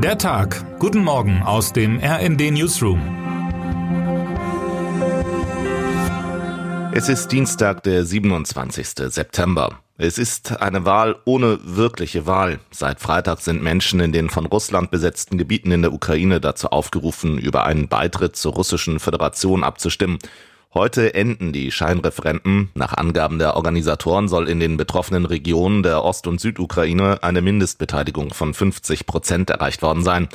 Der Tag. Guten Morgen aus dem RND Newsroom. Es ist Dienstag, der 27. September. Es ist eine Wahl ohne wirkliche Wahl. Seit Freitag sind Menschen in den von Russland besetzten Gebieten in der Ukraine dazu aufgerufen, über einen Beitritt zur russischen Föderation abzustimmen. Heute enden die Scheinreferenten. Nach Angaben der Organisatoren soll in den betroffenen Regionen der Ost- und Südukraine eine Mindestbeteiligung von 50 Prozent erreicht worden sein.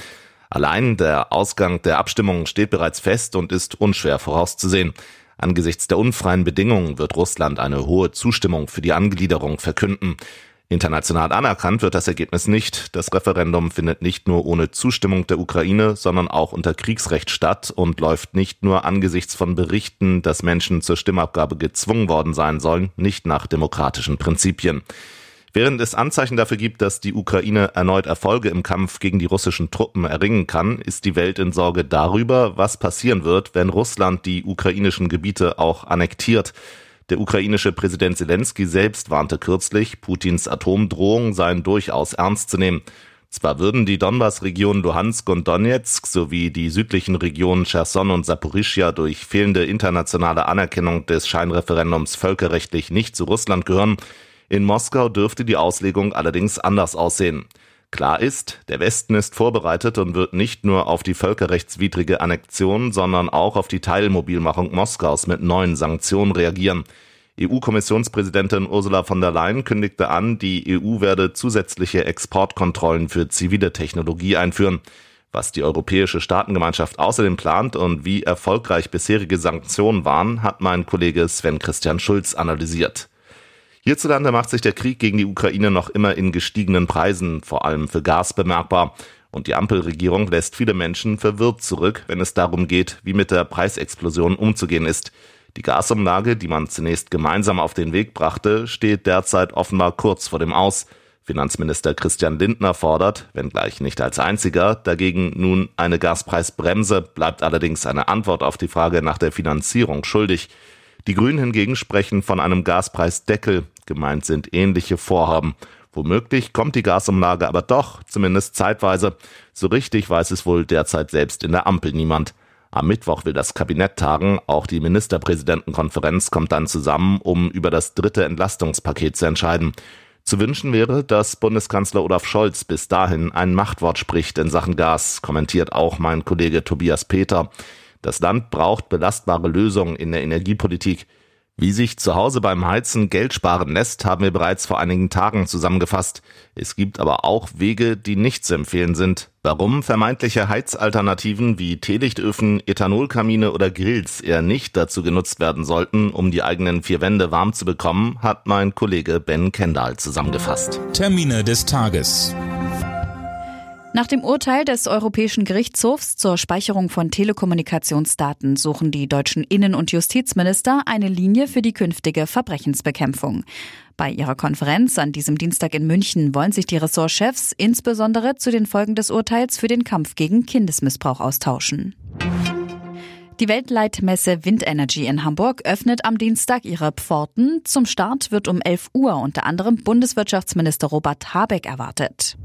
Allein der Ausgang der Abstimmung steht bereits fest und ist unschwer vorauszusehen. Angesichts der unfreien Bedingungen wird Russland eine hohe Zustimmung für die Angliederung verkünden. International anerkannt wird das Ergebnis nicht. Das Referendum findet nicht nur ohne Zustimmung der Ukraine, sondern auch unter Kriegsrecht statt und läuft nicht nur angesichts von Berichten, dass Menschen zur Stimmabgabe gezwungen worden sein sollen, nicht nach demokratischen Prinzipien. Während es Anzeichen dafür gibt, dass die Ukraine erneut Erfolge im Kampf gegen die russischen Truppen erringen kann, ist die Welt in Sorge darüber, was passieren wird, wenn Russland die ukrainischen Gebiete auch annektiert. Der ukrainische Präsident Zelensky selbst warnte kürzlich, Putins Atomdrohungen seien durchaus ernst zu nehmen. Zwar würden die Donbass-Regionen Luhansk und Donetsk sowie die südlichen Regionen Cherson und Saporischia durch fehlende internationale Anerkennung des Scheinreferendums völkerrechtlich nicht zu Russland gehören, in Moskau dürfte die Auslegung allerdings anders aussehen. Klar ist, der Westen ist vorbereitet und wird nicht nur auf die völkerrechtswidrige Annexion, sondern auch auf die Teilmobilmachung Moskaus mit neuen Sanktionen reagieren. EU-Kommissionspräsidentin Ursula von der Leyen kündigte an, die EU werde zusätzliche Exportkontrollen für zivile Technologie einführen. Was die Europäische Staatengemeinschaft außerdem plant und wie erfolgreich bisherige Sanktionen waren, hat mein Kollege Sven Christian Schulz analysiert. Hierzulande macht sich der Krieg gegen die Ukraine noch immer in gestiegenen Preisen, vor allem für Gas, bemerkbar. Und die Ampelregierung lässt viele Menschen verwirrt zurück, wenn es darum geht, wie mit der Preisexplosion umzugehen ist. Die Gasumlage, die man zunächst gemeinsam auf den Weg brachte, steht derzeit offenbar kurz vor dem Aus. Finanzminister Christian Lindner fordert, wenngleich nicht als einziger, dagegen nun eine Gaspreisbremse, bleibt allerdings eine Antwort auf die Frage nach der Finanzierung schuldig. Die Grünen hingegen sprechen von einem Gaspreisdeckel, Gemeint sind ähnliche Vorhaben. Womöglich kommt die Gasumlage aber doch, zumindest zeitweise. So richtig weiß es wohl derzeit selbst in der Ampel niemand. Am Mittwoch will das Kabinett tagen, auch die Ministerpräsidentenkonferenz kommt dann zusammen, um über das dritte Entlastungspaket zu entscheiden. Zu wünschen wäre, dass Bundeskanzler Olaf Scholz bis dahin ein Machtwort spricht in Sachen Gas, kommentiert auch mein Kollege Tobias Peter. Das Land braucht belastbare Lösungen in der Energiepolitik. Wie sich zu Hause beim Heizen Geld sparen lässt, haben wir bereits vor einigen Tagen zusammengefasst. Es gibt aber auch Wege, die nicht zu empfehlen sind. Warum vermeintliche Heizalternativen wie Teelichtöfen, Ethanolkamine oder Grills eher nicht dazu genutzt werden sollten, um die eigenen vier Wände warm zu bekommen, hat mein Kollege Ben Kendall zusammengefasst. Termine des Tages. Nach dem Urteil des Europäischen Gerichtshofs zur Speicherung von Telekommunikationsdaten suchen die deutschen Innen- und Justizminister eine Linie für die künftige Verbrechensbekämpfung. Bei ihrer Konferenz an diesem Dienstag in München wollen sich die Ressortchefs insbesondere zu den Folgen des Urteils für den Kampf gegen Kindesmissbrauch austauschen. Die Weltleitmesse Windenergy in Hamburg öffnet am Dienstag ihre Pforten. Zum Start wird um 11 Uhr unter anderem Bundeswirtschaftsminister Robert Habeck erwartet.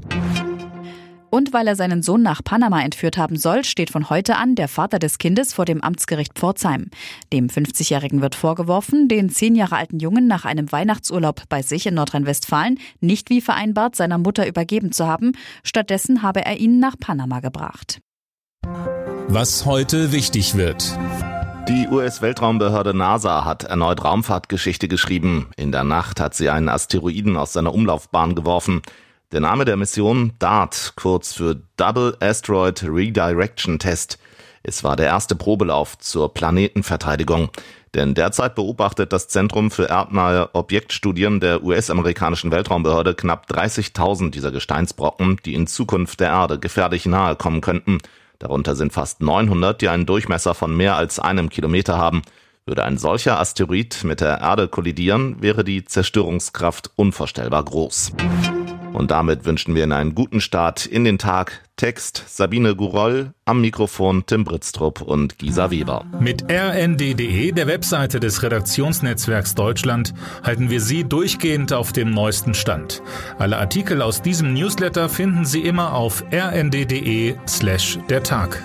Und weil er seinen Sohn nach Panama entführt haben soll, steht von heute an der Vater des Kindes vor dem Amtsgericht Pforzheim. Dem 50-Jährigen wird vorgeworfen, den zehn Jahre alten Jungen nach einem Weihnachtsurlaub bei sich in Nordrhein-Westfalen nicht wie vereinbart seiner Mutter übergeben zu haben. Stattdessen habe er ihn nach Panama gebracht. Was heute wichtig wird. Die US-Weltraumbehörde NASA hat erneut Raumfahrtgeschichte geschrieben. In der Nacht hat sie einen Asteroiden aus seiner Umlaufbahn geworfen. Der Name der Mission DART, kurz für Double Asteroid Redirection Test. Es war der erste Probelauf zur Planetenverteidigung. Denn derzeit beobachtet das Zentrum für erdnahe Objektstudien der US-amerikanischen Weltraumbehörde knapp 30.000 dieser Gesteinsbrocken, die in Zukunft der Erde gefährlich nahe kommen könnten. Darunter sind fast 900, die einen Durchmesser von mehr als einem Kilometer haben. Würde ein solcher Asteroid mit der Erde kollidieren, wäre die Zerstörungskraft unvorstellbar groß. Und damit wünschen wir Ihnen einen guten Start in den Tag. Text Sabine Guroll, am Mikrofon Tim Britztrup und Gisa Weber. Mit rnd.de, der Webseite des Redaktionsnetzwerks Deutschland, halten wir Sie durchgehend auf dem neuesten Stand. Alle Artikel aus diesem Newsletter finden Sie immer auf rnd.de slash der Tag.